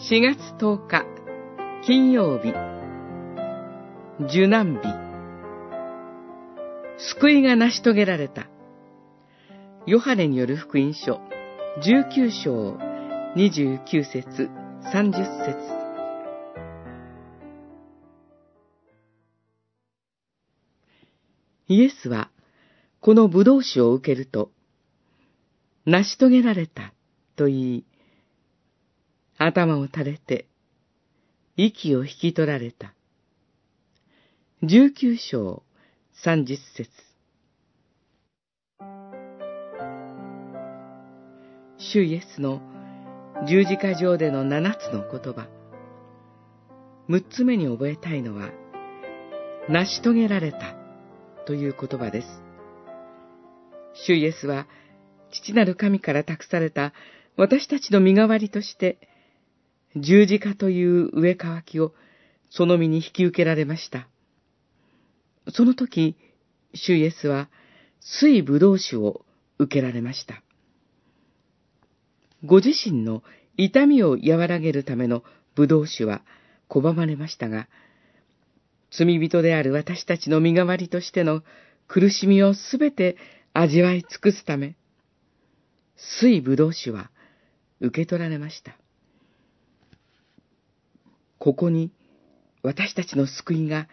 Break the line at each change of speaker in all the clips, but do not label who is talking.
4月10日、金曜日、受難日、救いが成し遂げられた。ヨハネによる福音書、19章、29節、30節。イエスは、この葡萄酒を受けると、成し遂げられた、と言い、頭を垂れて、息を引き取られた。十九章三十節主イエスの十字架上での七つの言葉。六つ目に覚えたいのは、成し遂げられたという言葉です。主イエスは、父なる神から託された私たちの身代わりとして、十字架という上乾きをその身に引き受けられました。その時、主イエスは水ぶどう酒を受けられました。ご自身の痛みを和らげるためのぶどう酒は拒まれましたが、罪人である私たちの身代わりとしての苦しみをすべて味わい尽くすため、水ぶどう酒は受け取られました。ここに私たちの救いが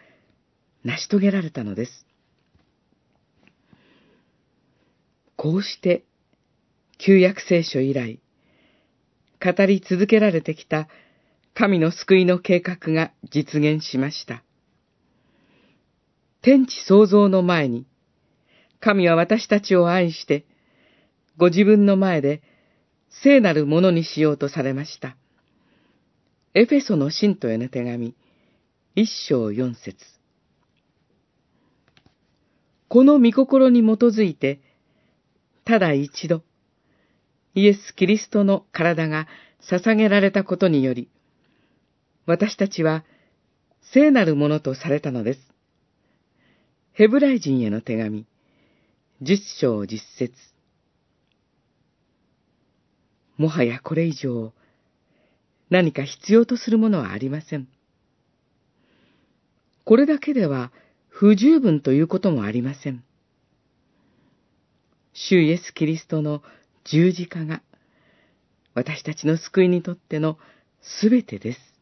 成し遂げられたのです。こうして、旧約聖書以来、語り続けられてきた神の救いの計画が実現しました。天地創造の前に、神は私たちを愛して、ご自分の前で聖なるものにしようとされました。エフェソの信徒への手紙、一章四節。この御心に基づいて、ただ一度、イエス・キリストの体が捧げられたことにより、私たちは聖なるものとされたのです。ヘブライ人への手紙、十章十節。もはやこれ以上、何か必要とするものはありません。これだけでは不十分ということもありません。主イエス・キリストの十字架が私たちの救いにとってのすべてです。